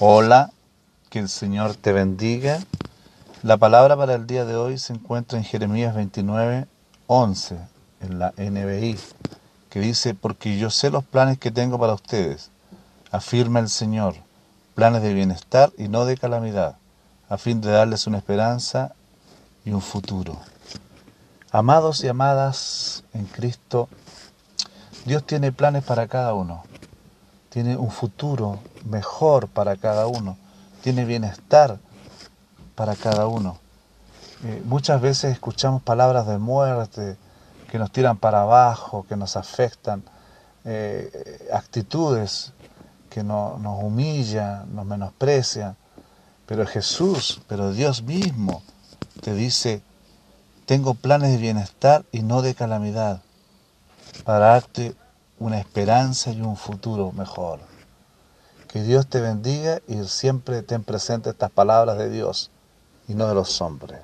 Hola, que el Señor te bendiga. La palabra para el día de hoy se encuentra en Jeremías 29, 11, en la NBI, que dice, porque yo sé los planes que tengo para ustedes, afirma el Señor, planes de bienestar y no de calamidad, a fin de darles una esperanza y un futuro. Amados y amadas en Cristo, Dios tiene planes para cada uno tiene un futuro mejor para cada uno, tiene bienestar para cada uno. Eh, muchas veces escuchamos palabras de muerte que nos tiran para abajo, que nos afectan, eh, actitudes que nos humillan, nos menosprecian. Pero Jesús, pero Dios mismo te dice, tengo planes de bienestar y no de calamidad, para darte una esperanza y un futuro mejor. Que Dios te bendiga y siempre ten presente estas palabras de Dios y no de los hombres.